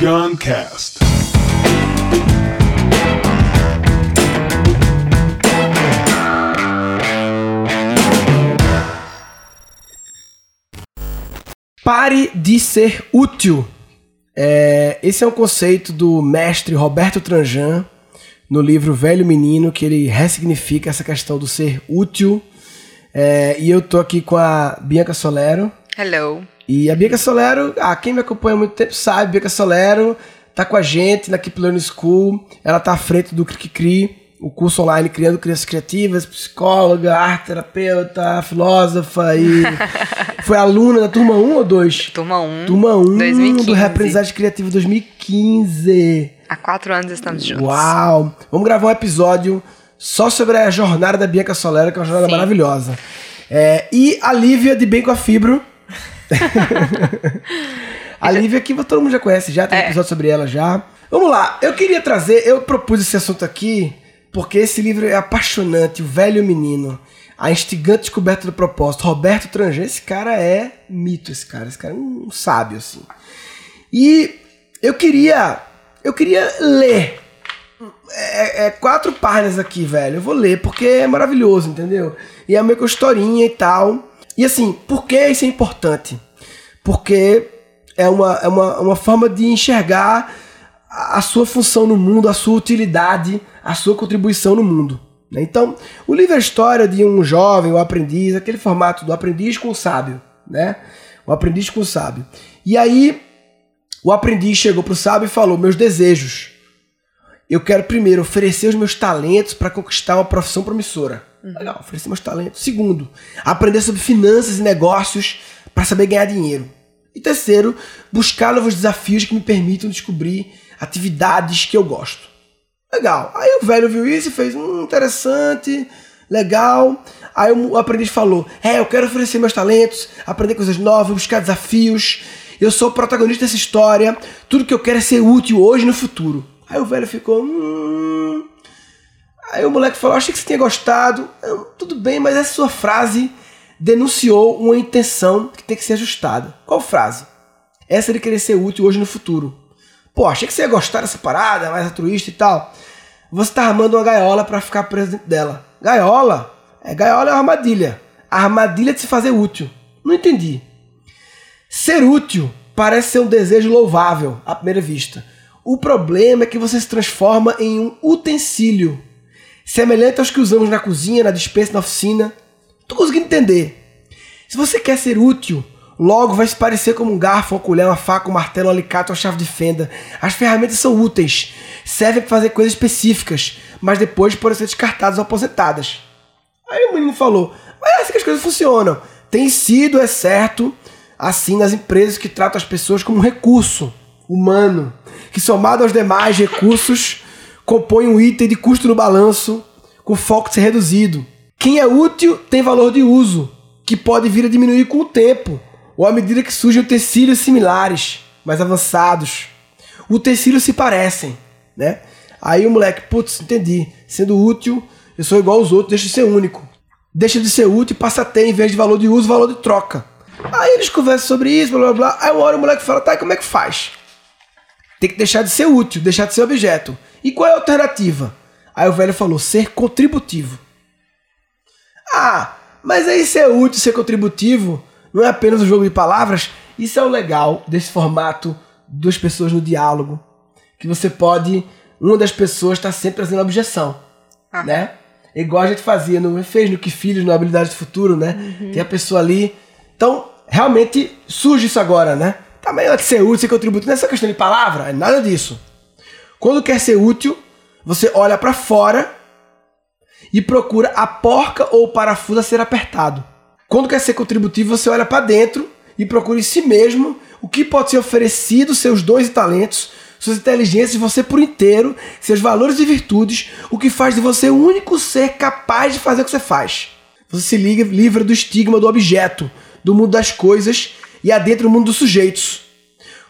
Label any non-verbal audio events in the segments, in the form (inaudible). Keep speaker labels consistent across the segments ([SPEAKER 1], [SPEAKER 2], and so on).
[SPEAKER 1] Guncast.
[SPEAKER 2] Pare de ser útil. É, esse é um conceito do mestre Roberto Tranjan no livro Velho Menino, que ele ressignifica essa questão do ser útil. É, e eu tô aqui com a Bianca Solero.
[SPEAKER 3] Hello.
[SPEAKER 2] E a Bianca Solero, ah, quem me acompanha há muito tempo sabe, Bianca Solero tá com a gente na Keep Learning School. Ela tá à frente do Cri Cri, o curso online Criando Crianças Criativas, psicóloga, arte terapeuta, filósofa e (laughs) foi aluna da turma 1 ou 2?
[SPEAKER 3] Turma 1.
[SPEAKER 2] Turma 1
[SPEAKER 3] 2015.
[SPEAKER 2] do Reaprendizagem Criativa 2015.
[SPEAKER 3] Há quatro anos estamos juntos.
[SPEAKER 2] Uau! Vamos gravar um episódio só sobre a jornada da Bianca Solero, que é uma jornada
[SPEAKER 3] Sim.
[SPEAKER 2] maravilhosa. É, e a Lívia de Bem com a Fibro. (laughs) a Lívia que todo mundo já conhece, já tem
[SPEAKER 3] É.
[SPEAKER 2] episódio sobre ela já. Vamos lá, eu queria trazer, eu propus esse assunto aqui porque esse livro é apaixonante, O Velho Menino, A Instigante Descoberta do Propósito, Roberto Tranger, esse cara é mito, esse cara, esse cara é um sábio, assim. E eu queria, eu queria ler é, é quatro páginas aqui, velho. Eu vou ler porque é maravilhoso, entendeu? E é meio com historinha e tal. E assim, por que isso é importante? Porque é uma, é uma, uma forma de enxergar a sua função no mundo, a sua utilidade, a sua contribuição no mundo. né? Então, o livro é a história de um jovem, um aprendiz, aquele formato do aprendiz com o sábio, né? O aprendiz com o sábio. E aí, o aprendiz chegou pro sábio e falou: Meus desejos. Eu quero primeiro oferecer os meus talentos para conquistar uma profissão promissora. Legal, oferecer meus talentos. Segundo, aprender sobre finanças e negócios para saber ganhar dinheiro. E terceiro, buscar novos desafios que me permitam descobrir atividades que eu gosto. Legal. Aí o velho viu isso e fez, hum, interessante, legal. Aí o aprendiz falou, é, eu quero oferecer meus talentos, aprender coisas novas, buscar desafios. Eu sou o protagonista dessa história. Tudo que eu quero é ser útil hoje e no futuro. Aí o velho ficou, hum... Aí o moleque falou, achei que você tinha gostado. Tudo bem, mas essa sua frase denunciou uma intenção que tem que ser ajustada. Qual frase? Essa de querer ser útil hoje no futuro. Pô, achei que você ia gostar dessa parada, mais altruísta e tal. Você tá armando uma gaiola pra ficar preso dentro dela. Gaiola? É, gaiola é uma armadilha. A armadilha de se fazer útil. Não entendi. Ser útil parece ser um desejo louvável à primeira vista. O problema é que você se transforma em um utensílio, semelhante aos que usamos na cozinha, na dispensa, na oficina. Tô conseguindo entender. Se você quer ser útil, logo vai se parecer como um garfo, uma colher, uma faca, um martelo, um alicate, uma chave de fenda. As ferramentas são úteis, servem para fazer coisas específicas, mas depois podem ser descartadas ou aposentadas. Aí o menino falou: Mas é assim que as coisas funcionam. Tem sido, é certo, assim nas empresas que tratam as pessoas como um recurso humano, que somado aos demais recursos compõe um item de custo no balanço com foco de ser reduzido. Quem é útil tem valor de uso, que pode vir a diminuir com o tempo, ou à medida que surgem utensílios similares, mais avançados. Utensílios se parecem, né? Aí o moleque, putz, entendi. Sendo útil, eu sou igual aos outros, deixa de ser único. Deixa de ser útil e passa a ter, em vez de valor de uso, valor de troca. Aí eles conversam sobre isso, blá blá blá. Aí uma hora o moleque fala, tá, como é que faz? Tem que deixar de ser útil, deixar de ser objeto. E qual é a alternativa? Aí o velho falou, ser contributivo. Ah, mas aí ser útil, ser contributivo, não é apenas um jogo de palavras. Isso é o legal desse formato duas pessoas no diálogo. Que você pode, uma das pessoas está sempre trazendo objeção,
[SPEAKER 3] Ah.
[SPEAKER 2] né? Igual a gente fazia, no, fez no Que Filhos, no Habilidade do Futuro, né? Tem a pessoa ali. Então, realmente surge isso agora, né? Também ela de ser útil, ser contributivo, não é só questão de palavra, é nada disso. Quando quer ser útil, você olha pra fora e procura a porca ou o parafuso a ser apertado. Quando quer ser contributivo, você olha para dentro e procura em si mesmo o que pode ser oferecido, seus dons e talentos, suas inteligências, você por inteiro, seus valores e virtudes, o que faz de você o único ser capaz de fazer o que você faz. Você se livra do estigma do objeto, do mundo das coisas e adentra o mundo dos sujeitos.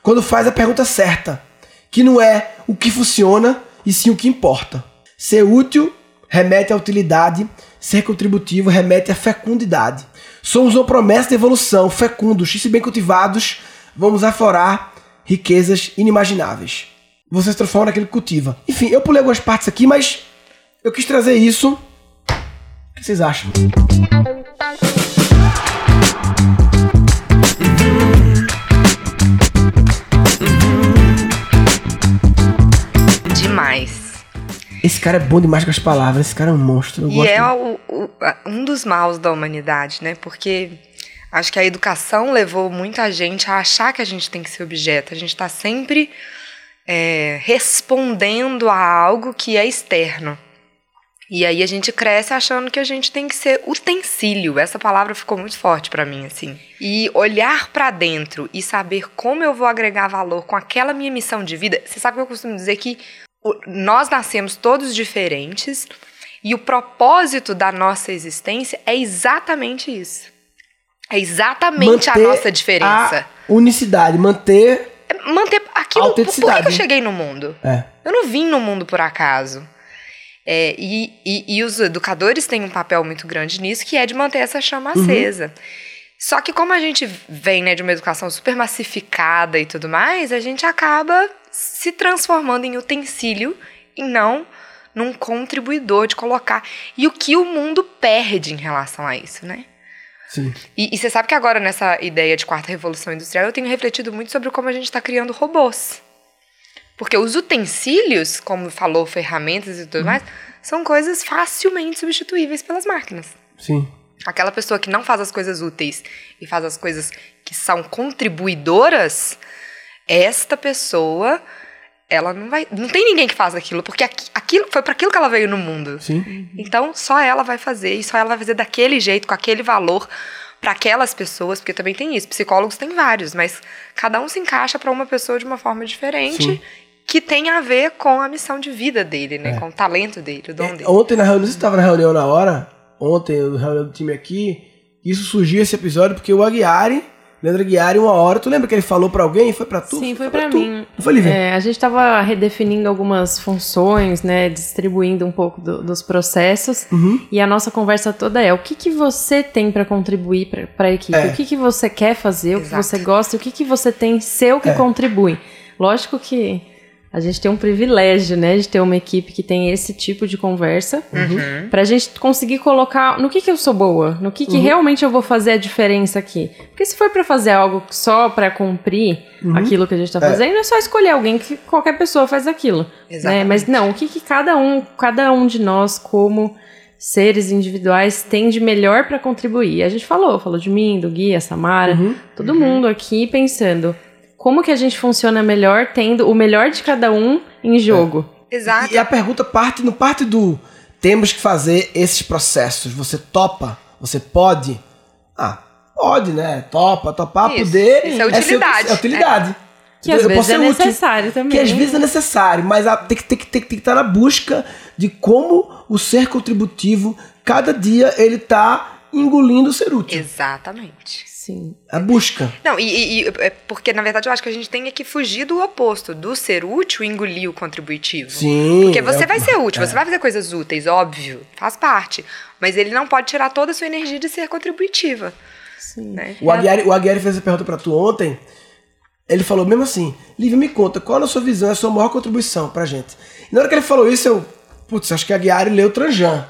[SPEAKER 2] Quando faz a pergunta certa, que não é o que funciona e sim o que importa. Ser útil remete à utilidade, ser contributivo remete à fecundidade. Somos uma promessa de evolução, fecundos, e se bem cultivados, vamos aflorar riquezas inimagináveis. Você se transforma naquele que cultiva. Enfim, eu pulei algumas partes aqui, mas eu quis trazer isso. O que vocês acham? Esse cara é bom demais com as palavras, esse cara é um monstro.
[SPEAKER 1] E é o, o, um dos maus da humanidade, né? Porque acho que a educação levou muita gente a achar que a gente tem que ser objeto. A gente está sempre é, respondendo a algo que é externo. E aí a gente cresce achando que a gente tem que ser utensílio. Essa palavra ficou muito forte para mim assim. E olhar para dentro e saber como eu vou agregar valor com aquela minha missão de vida. Você sabe que eu costumo dizer que nós nascemos todos diferentes e o propósito da nossa existência é exatamente isso. É exatamente
[SPEAKER 2] Manter
[SPEAKER 1] a nossa diferença.
[SPEAKER 2] A unicidade, manter.
[SPEAKER 1] É manter aquilo. Por que, eu cheguei no mundo?
[SPEAKER 2] É.
[SPEAKER 1] Eu não vim no mundo por acaso. É, e, e, e, os educadores têm um papel muito grande nisso, que é de manter essa chama uhum. acesa. Só que como a gente vem né, de uma educação super massificada e tudo mais, a gente acaba se transformando em utensílio e não num contribuidor de colocar. E o que o mundo perde em relação a isso, né?
[SPEAKER 2] Sim.
[SPEAKER 1] E, e você sabe que agora, nessa ideia de quarta revolução industrial, eu tenho refletido muito sobre como a gente está criando robôs. Porque os utensílios, como falou, ferramentas e tudo uhum. mais, são coisas facilmente substituíveis pelas máquinas.
[SPEAKER 2] Sim.
[SPEAKER 1] Aquela pessoa que não faz as coisas úteis e faz as coisas que são contribuidoras, esta pessoa ela não vai. Não tem ninguém que faz aquilo, porque aquilo foi para aquilo que ela veio no mundo.
[SPEAKER 2] Sim.
[SPEAKER 1] Então, só ela vai fazer, e só ela vai fazer daquele jeito, com aquele valor para aquelas pessoas, porque também tem isso. Psicólogos tem vários, mas cada um se encaixa para uma pessoa de uma forma diferente. Sim. Que tem a ver com a missão de vida dele, né? É. Com o talento dele, o dom é, dele.
[SPEAKER 2] Ontem na reunião, você estava na reunião na hora, ontem, na reunião do time aqui, isso surgiu esse episódio porque o Aguiari Leandro Guiari, uma hora. Tu lembra que ele falou para alguém? Foi para tu?
[SPEAKER 3] Sim, foi,
[SPEAKER 2] foi
[SPEAKER 3] para mim.
[SPEAKER 2] Não foi, Lívia?
[SPEAKER 3] É, a gente estava redefinindo algumas funções, né? Distribuindo um pouco do, dos processos.
[SPEAKER 2] Uhum.
[SPEAKER 3] E a nossa conversa toda é: o que, que você tem para contribuir para a equipe? É. O que, que você quer fazer? Exato. O que você gosta? O que, que você tem seu que é. contribui? Lógico que a gente tem um privilégio, né, de ter uma equipe que tem esse tipo de conversa,
[SPEAKER 1] uhum.
[SPEAKER 3] pra gente conseguir colocar no que que eu sou boa, no que que uhum. realmente eu vou fazer a diferença aqui. Porque se for para fazer algo só para cumprir uhum. aquilo que a gente tá é. fazendo, é. é só escolher alguém que qualquer pessoa faz aquilo, né? Mas não, o que que cada um, cada um de nós como seres individuais tem de melhor para contribuir. A gente falou, falou de mim, do Gui, a Samara,
[SPEAKER 2] uhum.
[SPEAKER 3] todo mundo aqui pensando como que a gente funciona melhor tendo o melhor de cada um em jogo.
[SPEAKER 1] É. Exato.
[SPEAKER 2] E a pergunta parte no parte do temos que fazer esses processos. Você topa? Você pode? Ah, pode, né? Topa, topar,
[SPEAKER 1] Isso.
[SPEAKER 2] poder.
[SPEAKER 1] Isso é utilidade.
[SPEAKER 2] É, é utilidade. É.
[SPEAKER 3] Que às eu vezes é necessário útil, também.
[SPEAKER 2] Que às vezes é necessário, mas tem que, tem, que, tem, que, tem que estar na busca de como o ser contributivo, cada dia ele está engolindo o ser útil.
[SPEAKER 1] Exatamente.
[SPEAKER 3] Sim.
[SPEAKER 2] A busca.
[SPEAKER 1] Não, e, e, é porque na verdade eu acho que a gente tem que fugir do oposto, do ser útil e engolir o contributivo.
[SPEAKER 2] Sim.
[SPEAKER 1] Porque você é, vai ser (laughs) útil, é. você vai fazer coisas úteis, óbvio, faz parte. Mas ele não pode tirar toda a sua energia de ser contributiva.
[SPEAKER 3] Sim.
[SPEAKER 1] Né?
[SPEAKER 2] O, Aguiari, o Aguiari fez essa pergunta para tu ontem. Ele falou mesmo assim: Lívia, me conta, qual a sua visão, a sua maior contribuição pra gente? E na hora que ele falou isso, eu Putz, acho que a Guiari leu Tranjan.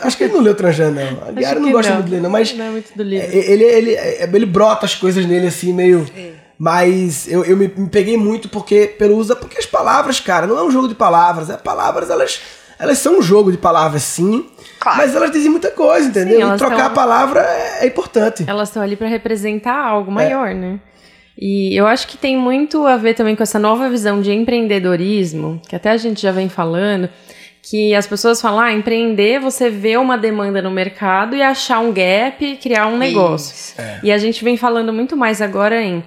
[SPEAKER 2] acho que ele não leu Tranjan, não. A Guiari não gosta não. muito de ler, não, mas.
[SPEAKER 3] Não é muito do livro.
[SPEAKER 2] Ele, ele, ele, ele brota as coisas nele assim, meio. É. Mas eu, eu me, me, peguei muito porque pelo uso. Porque as palavras, cara, não é um jogo de palavras. As palavras, elas, elas são um jogo de palavras, sim.
[SPEAKER 1] Claro.
[SPEAKER 2] Mas elas dizem muita coisa, entendeu? Sim, e trocar tão... a palavra é, é importante.
[SPEAKER 3] Elas estão ali para representar algo maior, é. né? E eu acho que tem muito a ver também com essa nova visão de empreendedorismo, que até a gente já vem falando que as pessoas falam, ah, empreender, você vê uma demanda no mercado e achar um gap e criar um negócio.
[SPEAKER 2] É.
[SPEAKER 3] E a gente vem falando muito mais agora em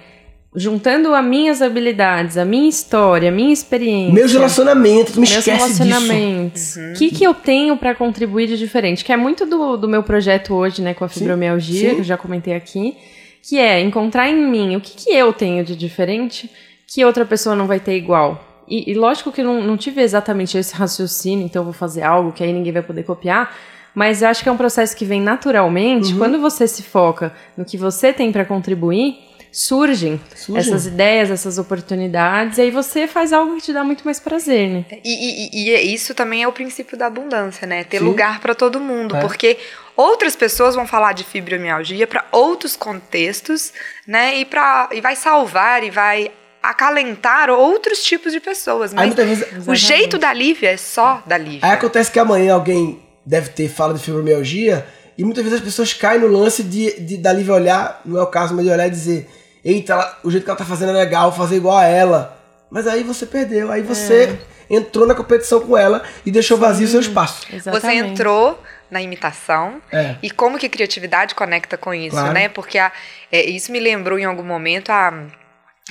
[SPEAKER 3] juntando as minhas habilidades, a minha história, a minha experiência,
[SPEAKER 2] meus relacionamentos, me meus esquece
[SPEAKER 3] relacionamentos, o uhum. que que eu tenho para contribuir de diferente, que é muito do, do meu projeto hoje, né, com a fibromialgia, sim. que eu já comentei aqui, que é encontrar em mim o que que eu tenho de diferente que outra pessoa não vai ter igual. E, e lógico que não, não tive exatamente esse raciocínio, então eu vou fazer algo que aí ninguém vai poder copiar. Mas eu acho que é um processo que vem naturalmente. Uhum. Quando você se foca no que você tem para contribuir, surgem,
[SPEAKER 2] Surgem.
[SPEAKER 3] essas ideias, essas oportunidades, e aí você faz algo que te dá muito mais prazer, né?
[SPEAKER 1] E, e- e isso também é o princípio da abundância, né? Ter
[SPEAKER 2] Sim.
[SPEAKER 1] lugar para todo mundo,
[SPEAKER 2] É.
[SPEAKER 1] porque outras pessoas vão falar de fibromialgia para outros contextos, né? E para e vai salvar e vai acalentar outros tipos de pessoas,
[SPEAKER 2] Aí
[SPEAKER 1] mas
[SPEAKER 2] muitas vezes.
[SPEAKER 1] o jeito da Lívia é só da Lívia.
[SPEAKER 2] Aí acontece que amanhã alguém deve ter fala de fibromialgia e muitas vezes as pessoas caem no lance de, de da Lívia olhar, não é o caso, mas de olhar e dizer: Eita, ela- o jeito que ela tá fazendo é legal, fazer igual a ela. Mas aí você perdeu, aí você entrou na competição com ela e deixou vazio o seu espaço.
[SPEAKER 1] Você
[SPEAKER 3] Exatamente.
[SPEAKER 1] entrou na imitação
[SPEAKER 2] É.
[SPEAKER 1] e como que criatividade conecta com isso,
[SPEAKER 2] Claro.
[SPEAKER 1] né? Porque a- é, isso me lembrou em algum momento a,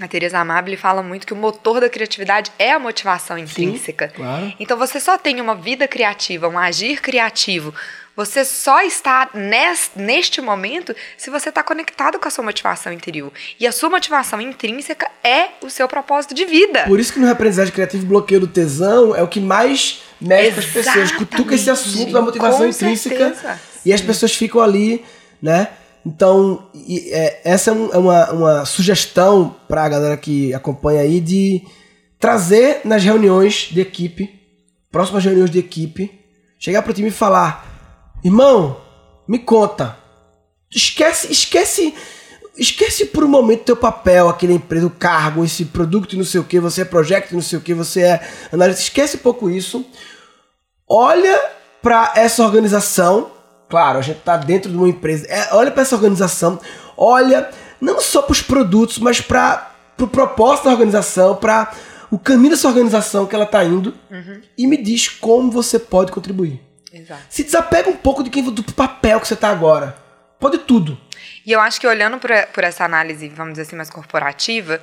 [SPEAKER 1] a Teresa Amabile fala muito que o motor da criatividade é a motivação intrínseca.
[SPEAKER 2] Claro.
[SPEAKER 1] Então você só tem uma vida criativa, um agir criativo. Você só está nes- neste momento se você está conectado com a sua motivação interior. E a sua motivação intrínseca é o seu propósito de vida.
[SPEAKER 2] Por isso que no aprendizagem criativo, bloqueio do tesão é o que mais mexe com as pessoas. Cutuca esse assunto da motivação
[SPEAKER 1] Com
[SPEAKER 2] intrínseca
[SPEAKER 1] certeza.
[SPEAKER 2] e as pessoas ficam ali, né? Então, e, é, essa é, um- é uma, uma sugestão pra galera que acompanha aí de trazer nas reuniões de equipe, próximas reuniões de equipe, chegar pro time e falar: irmão, me conta. Esquece, esquece, esquece por um momento teu papel aqui na empresa, o cargo, esse produto e não sei o que, você é project, não sei o que, você é analista. Esquece um pouco isso. Olha pra essa organização. Claro, a gente tá dentro de uma empresa. É, olha pra essa organização. Olha não só pros produtos, mas para pro propósito da organização, para o caminho dessa organização que ela tá indo e me diz como você pode contribuir.
[SPEAKER 1] Exato.
[SPEAKER 2] Se desapega um pouco de quem do papel que você tá agora. Pode tudo.
[SPEAKER 1] E eu acho que olhando por, por essa análise, vamos dizer assim, mais corporativa,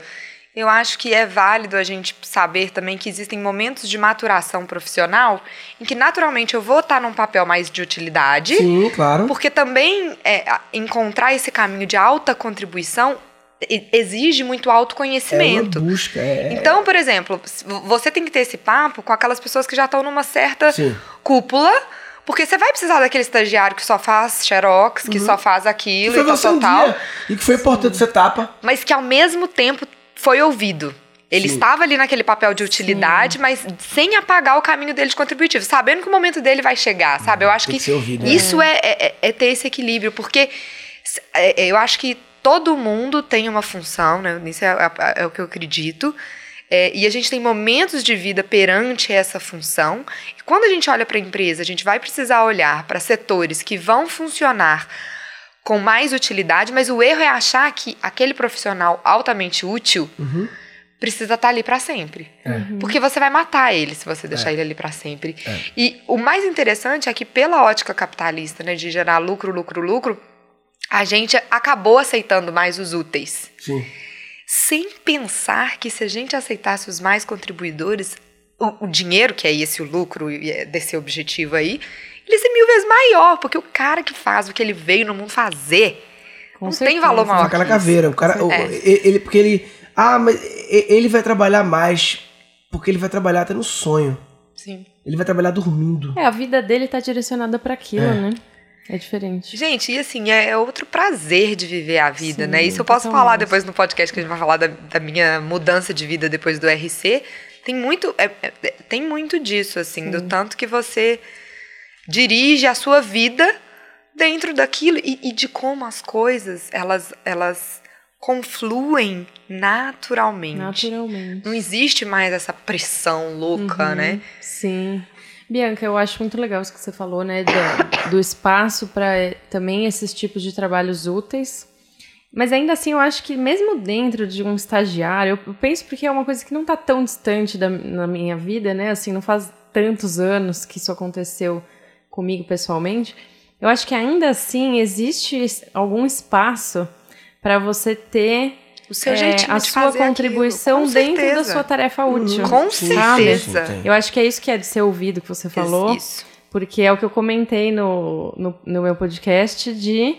[SPEAKER 1] eu acho que é válido a gente saber também que existem momentos de maturação profissional em que naturalmente eu vou estar num papel mais de utilidade,
[SPEAKER 2] Sim, claro.
[SPEAKER 1] porque também é, encontrar esse caminho de alta contribuição exige muito
[SPEAKER 2] É uma
[SPEAKER 1] autoconhecimento.
[SPEAKER 2] busca. É...
[SPEAKER 1] Então, por exemplo, você tem que ter esse papo com aquelas pessoas que já estão numa certa
[SPEAKER 2] Sim.
[SPEAKER 1] cúpula, porque você vai precisar daquele estagiário que só faz xerox, que só faz
[SPEAKER 2] Que
[SPEAKER 1] aquilo
[SPEAKER 2] foi
[SPEAKER 1] e tal, tal,
[SPEAKER 2] um
[SPEAKER 1] tal,
[SPEAKER 2] e que foi importante você tapa.
[SPEAKER 1] mas que ao mesmo tempo foi ouvido. Ele
[SPEAKER 2] Sim.
[SPEAKER 1] estava ali naquele papel de utilidade, mas sem apagar o caminho dele de contributivo, sabendo que o momento dele vai chegar, sabe? Eu acho
[SPEAKER 2] Tem
[SPEAKER 1] que,
[SPEAKER 2] ouvido,
[SPEAKER 1] isso é, é- é ter esse equilíbrio, porque é- é, eu acho que todo mundo tem uma função, né? Isso é, é- é o que eu acredito. É, e a gente tem momentos de vida perante essa função. E quando a gente olha para a empresa, a gente vai precisar olhar para setores que vão funcionar com mais utilidade, mas o erro é achar que aquele profissional altamente útil
[SPEAKER 2] Uhum.
[SPEAKER 1] precisa estar ali para sempre.
[SPEAKER 2] É.
[SPEAKER 1] Porque você vai matar ele se você deixar ele ali para sempre. E o mais interessante é que pela ótica capitalista, né, de gerar lucro, lucro, lucro, a gente acabou aceitando mais os úteis,
[SPEAKER 2] Sim.
[SPEAKER 1] sem pensar que se a gente aceitasse os mais contribuidores, o, o dinheiro, que é esse o lucro é desse objetivo aí, ele ia ser mil vezes maior, porque o cara que faz o que ele veio no mundo fazer,
[SPEAKER 3] Com
[SPEAKER 1] não
[SPEAKER 3] certeza.
[SPEAKER 1] tem valor maior. Isso.
[SPEAKER 2] caveira. O cara, o-
[SPEAKER 1] É.
[SPEAKER 2] ele, porque ele. Ah, mas ele vai trabalhar mais. Porque ele vai trabalhar até no sonho.
[SPEAKER 1] Sim.
[SPEAKER 2] Ele vai trabalhar dormindo.
[SPEAKER 3] É, a vida dele tá direcionada pra aquilo,
[SPEAKER 2] É.
[SPEAKER 3] né? É diferente.
[SPEAKER 1] Gente, e assim, é é outro prazer de viver a vida,
[SPEAKER 3] Sim,
[SPEAKER 1] né? Isso eu posso falar depois no podcast que a gente vai falar da, da minha mudança de vida depois do RC. Tem muito, é- é- é- tem muito disso, assim, do tanto que você dirige a sua vida dentro daquilo e, e de como as coisas, elas, elas confluem naturalmente.
[SPEAKER 3] Naturalmente.
[SPEAKER 1] Não existe mais essa pressão louca,
[SPEAKER 3] Uhum,
[SPEAKER 1] né?
[SPEAKER 3] Sim. Bianca, eu acho muito legal isso que você falou, né? da- do espaço para também esses tipos de trabalhos úteis. Mas ainda assim, eu acho que mesmo dentro de um estagiário, eu penso porque é uma coisa que não está tão distante da, na minha vida, né? Assim, não faz tantos anos que isso aconteceu comigo pessoalmente. Eu acho que ainda assim existe algum espaço para você ter
[SPEAKER 1] O seu
[SPEAKER 3] é,
[SPEAKER 1] jeitinho
[SPEAKER 3] a
[SPEAKER 1] de
[SPEAKER 3] sua contribuição dentro da
[SPEAKER 1] certeza.
[SPEAKER 3] sua tarefa útil.
[SPEAKER 1] Com
[SPEAKER 3] sabe?
[SPEAKER 1] certeza.
[SPEAKER 2] tem.
[SPEAKER 3] Eu acho que é isso que é de ser ouvido que você falou.
[SPEAKER 1] Isso.
[SPEAKER 3] Porque é o que eu comentei no, no, no meu podcast de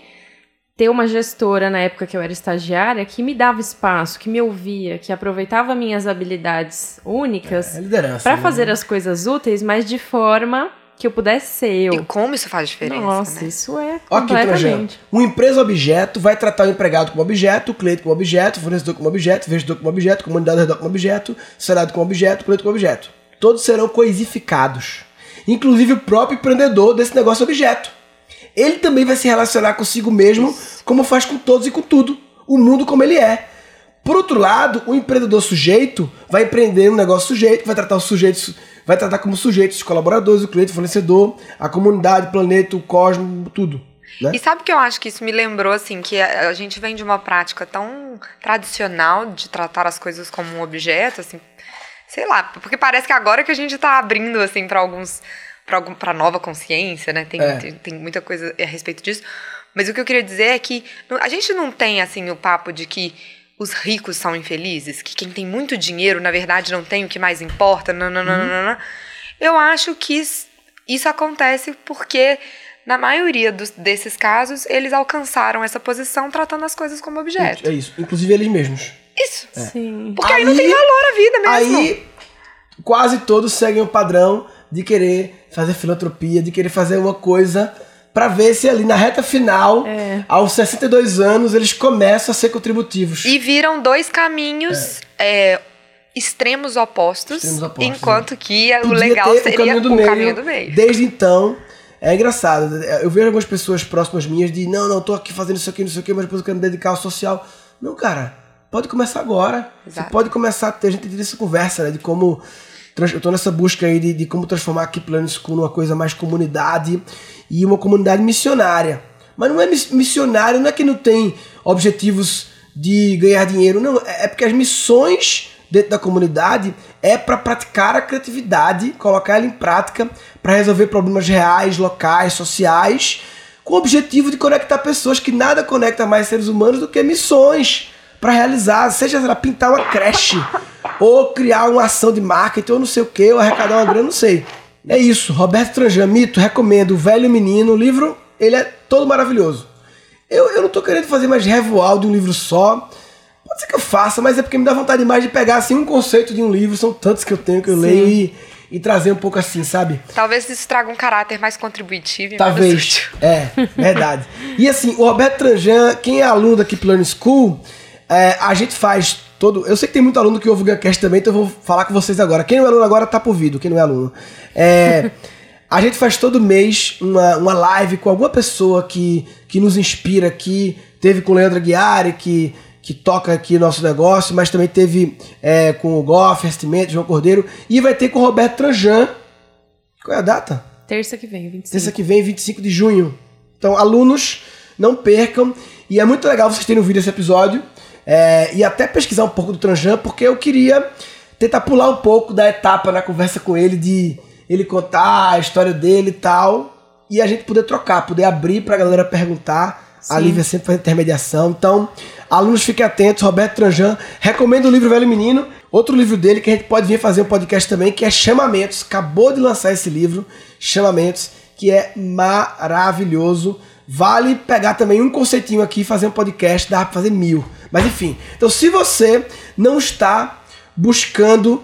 [SPEAKER 3] ter uma gestora na época que eu era estagiária que me dava espaço, que me ouvia, que aproveitava minhas habilidades únicas
[SPEAKER 2] É
[SPEAKER 3] para
[SPEAKER 2] né?
[SPEAKER 3] fazer as coisas úteis, mas de forma que eu pudesse ser eu.
[SPEAKER 1] E como isso faz diferença,
[SPEAKER 3] Nossa,
[SPEAKER 1] né?
[SPEAKER 3] isso é
[SPEAKER 2] Ó, que
[SPEAKER 3] completamente.
[SPEAKER 2] Uma empresa objeto vai tratar o empregado como objeto, o cliente como objeto, o fornecedor como objeto, o investidor como objeto, a comunidade como objeto, o Senado como objeto, o cliente como objeto. Todos serão coisificados. Inclusive o próprio empreendedor desse negócio objeto. Ele também vai se relacionar consigo mesmo, como faz com todos e com tudo. O mundo como ele é. Por outro lado, o empreendedor sujeito vai empreender um negócio sujeito, vai tratar os sujeitos, vai tratar como sujeitos os colaboradores, o cliente, o fornecedor, a comunidade, o planeta, o cosmos, tudo. Né?
[SPEAKER 1] E sabe o que eu acho que isso me lembrou, assim, que a gente vem de uma prática tão tradicional de tratar as coisas como um objeto, assim, sei lá, porque parece que agora que a gente tá abrindo, assim, para alguns, para nova consciência, né, tem,
[SPEAKER 2] É.
[SPEAKER 1] tem, tem muita coisa a respeito disso, mas o que eu queria dizer é que a gente não tem, assim, o papo de que os ricos são infelizes, que quem tem muito dinheiro, na verdade, não tem o que mais importa, não, não. Eu acho que isso, acontece porque, na maioria dos, desses casos, eles alcançaram essa posição tratando as coisas como objeto.
[SPEAKER 2] É isso. Inclusive eles mesmos.
[SPEAKER 1] Isso.
[SPEAKER 3] Sim.
[SPEAKER 1] Porque aí, não tem valor a vida mesmo.
[SPEAKER 2] Aí quase todos seguem o padrão de querer fazer filantropia, de querer fazer uma coisa pra ver se ali na reta final,
[SPEAKER 3] É.
[SPEAKER 2] aos 62 anos, eles começam a ser contributivos.
[SPEAKER 1] E viram dois caminhos é, extremos opostos,
[SPEAKER 2] Extremos opostos,
[SPEAKER 1] enquanto que o legal seria o caminho do meio.
[SPEAKER 2] Desde então, é engraçado. Eu vejo algumas pessoas próximas minhas de não, não, tô aqui fazendo isso aqui, não sei o que, mas depois eu quero me dedicar ao social. Não, cara, pode começar agora.
[SPEAKER 1] Exato.
[SPEAKER 2] Você pode começar a ter, a gente tem essa conversa, né? De como. Eu tô nessa busca aí de, de como transformar aqui Plano School numa coisa mais comunidade e uma comunidade missionária. Mas não é miss- missionário, não é que não tem objetivos de ganhar dinheiro, não. É é porque as missões dentro da comunidade é para praticar a criatividade, colocar ela em prática para resolver problemas reais, locais, sociais, com o objetivo de conectar pessoas que nada conecta mais seres humanos do que missões para realizar, seja lá, pintar uma creche ou criar uma ação de marketing ou não sei o que, ou arrecadar uma grana, não sei. É isso, Roberto Tranjan, mito, recomendo, O Velho Menino, o livro, ele é todo maravilhoso. Eu, eu não tô querendo fazer mais revoal de um livro só. Pode ser que eu faça, mas é porque me dá vontade mais de pegar assim um conceito de um livro. São tantos que eu tenho que eu
[SPEAKER 3] Sim.
[SPEAKER 2] leio e, e trazer um pouco assim, sabe?
[SPEAKER 1] Talvez isso traga um caráter mais contributivo e
[SPEAKER 2] Talvez. É, verdade. E assim, o Roberto Tranjan, quem é aluno da Keep Learning School, é, a gente faz todo. Eu sei que tem muito aluno que ouve o Guncast também, então eu vou falar com vocês agora. Quem não é aluno agora tá por vídeo, quem não é aluno. É. (laughs) A gente faz todo mês uma, uma live com alguma pessoa que, que nos inspira aqui. Teve com o Leandro Aguiari, que, que toca aqui nosso negócio, mas também teve é, com o Goff, Vestimento, João Cordeiro. E vai ter com o Roberto Tranjan. Qual é a data?
[SPEAKER 3] Terça que vem, 25.
[SPEAKER 2] Terça que vem, 25 de junho. Então, alunos, não percam. E é muito legal vocês terem ouvido esse episódio. É, e até pesquisar um pouco do Tranjan, porque eu queria tentar pular um pouco da etapa na conversa com ele, de ele contar a história dele e tal. E a gente poder trocar, poder abrir pra galera perguntar. A
[SPEAKER 3] Sim.
[SPEAKER 2] Lívia sempre faz intermediação. Então, alunos, fiquem atentos. Roberto Tranjan recomendo o livro Velho Menino. Outro livro dele que a gente pode vir fazer um podcast também, que é Chamamentos. Acabou de lançar esse livro, Chamamentos, que é maravilhoso. Vale pegar também um conceitinho aqui e fazer um podcast, dá pra fazer mil. Mas enfim, então se você não está buscando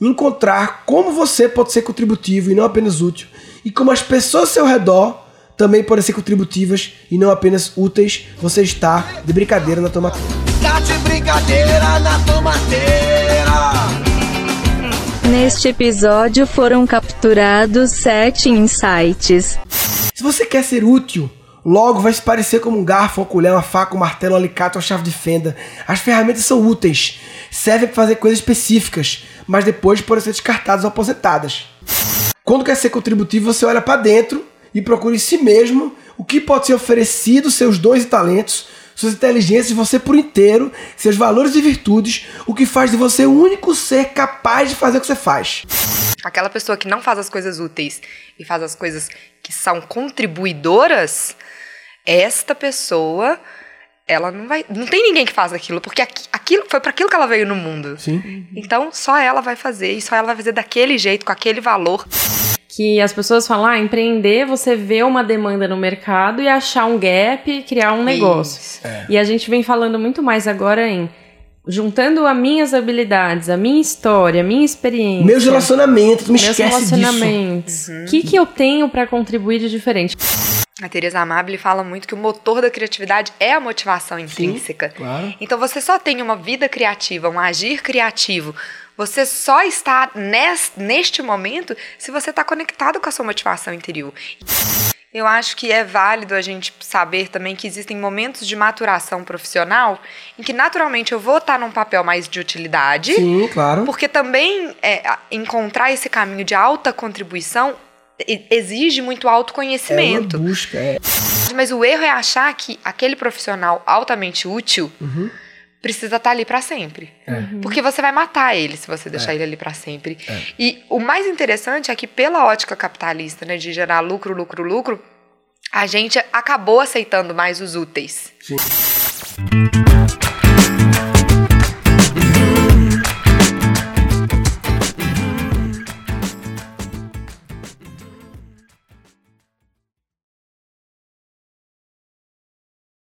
[SPEAKER 2] encontrar como você pode ser contributivo e não apenas útil, e como as pessoas ao seu redor também podem ser contributivas e não apenas úteis, você está de brincadeira na tomateira.
[SPEAKER 4] Tá de brincadeira na tomateira.
[SPEAKER 5] Neste episódio foram capturados sete insights.
[SPEAKER 2] Se você quer ser útil, logo vai se parecer como um garfo, uma colher, uma faca, um martelo, um alicate, uma chave de fenda. As ferramentas são úteis, servem para fazer coisas específicas, mas depois podem ser descartadas ou aposentadas. Quando quer ser contributivo, você olha para dentro e procura em si mesmo o que pode ser oferecido, seus dons e talentos, suas inteligências, você por inteiro, seus valores e virtudes, o que faz de você o único ser capaz de fazer o que você faz.
[SPEAKER 1] Aquela pessoa que não faz as coisas úteis e faz as coisas que são contribuidoras, esta pessoa, ela não vai. Não tem ninguém que faz aquilo, porque aqui- aquilo foi para aquilo que ela veio no mundo.
[SPEAKER 2] Sim.
[SPEAKER 1] Então só ela vai fazer, e só ela vai fazer daquele jeito, com aquele valor.
[SPEAKER 3] Que as pessoas falam, ah, empreender, você vê uma demanda no mercado e achar um gap e criar um negócio.
[SPEAKER 1] Isso.
[SPEAKER 3] E a gente vem falando muito mais agora em juntando as minhas habilidades, a minha história, a minha experiência,
[SPEAKER 2] Meus relacionamentos, me
[SPEAKER 3] meus
[SPEAKER 2] esquece disso.
[SPEAKER 3] relacionamentos, o que, que eu tenho pra contribuir de diferente?
[SPEAKER 1] A Teresa Amabile fala muito que o motor da criatividade é a motivação intrínseca.
[SPEAKER 2] claro.
[SPEAKER 1] Então você só tem uma vida criativa, um agir criativo. Você só está nes- neste momento se você está conectado com a sua motivação interior. Eu acho que é válido a gente saber também que existem momentos de maturação profissional em que naturalmente eu vou estar num papel mais de utilidade.
[SPEAKER 2] Sim, claro.
[SPEAKER 1] Porque também é, encontrar esse caminho de alta contribuição exige muito
[SPEAKER 2] É
[SPEAKER 1] autoconhecimento.
[SPEAKER 2] busca, é.
[SPEAKER 1] Mas o erro é achar que aquele profissional altamente útil
[SPEAKER 2] Uhum.
[SPEAKER 1] Precisa estar ali para sempre.
[SPEAKER 2] É.
[SPEAKER 1] Porque você vai matar ele se você deixar ele ali para sempre. E o mais interessante é que pela ótica capitalista, né, de gerar lucro, lucro, lucro, a gente acabou aceitando mais os úteis.
[SPEAKER 2] Sim.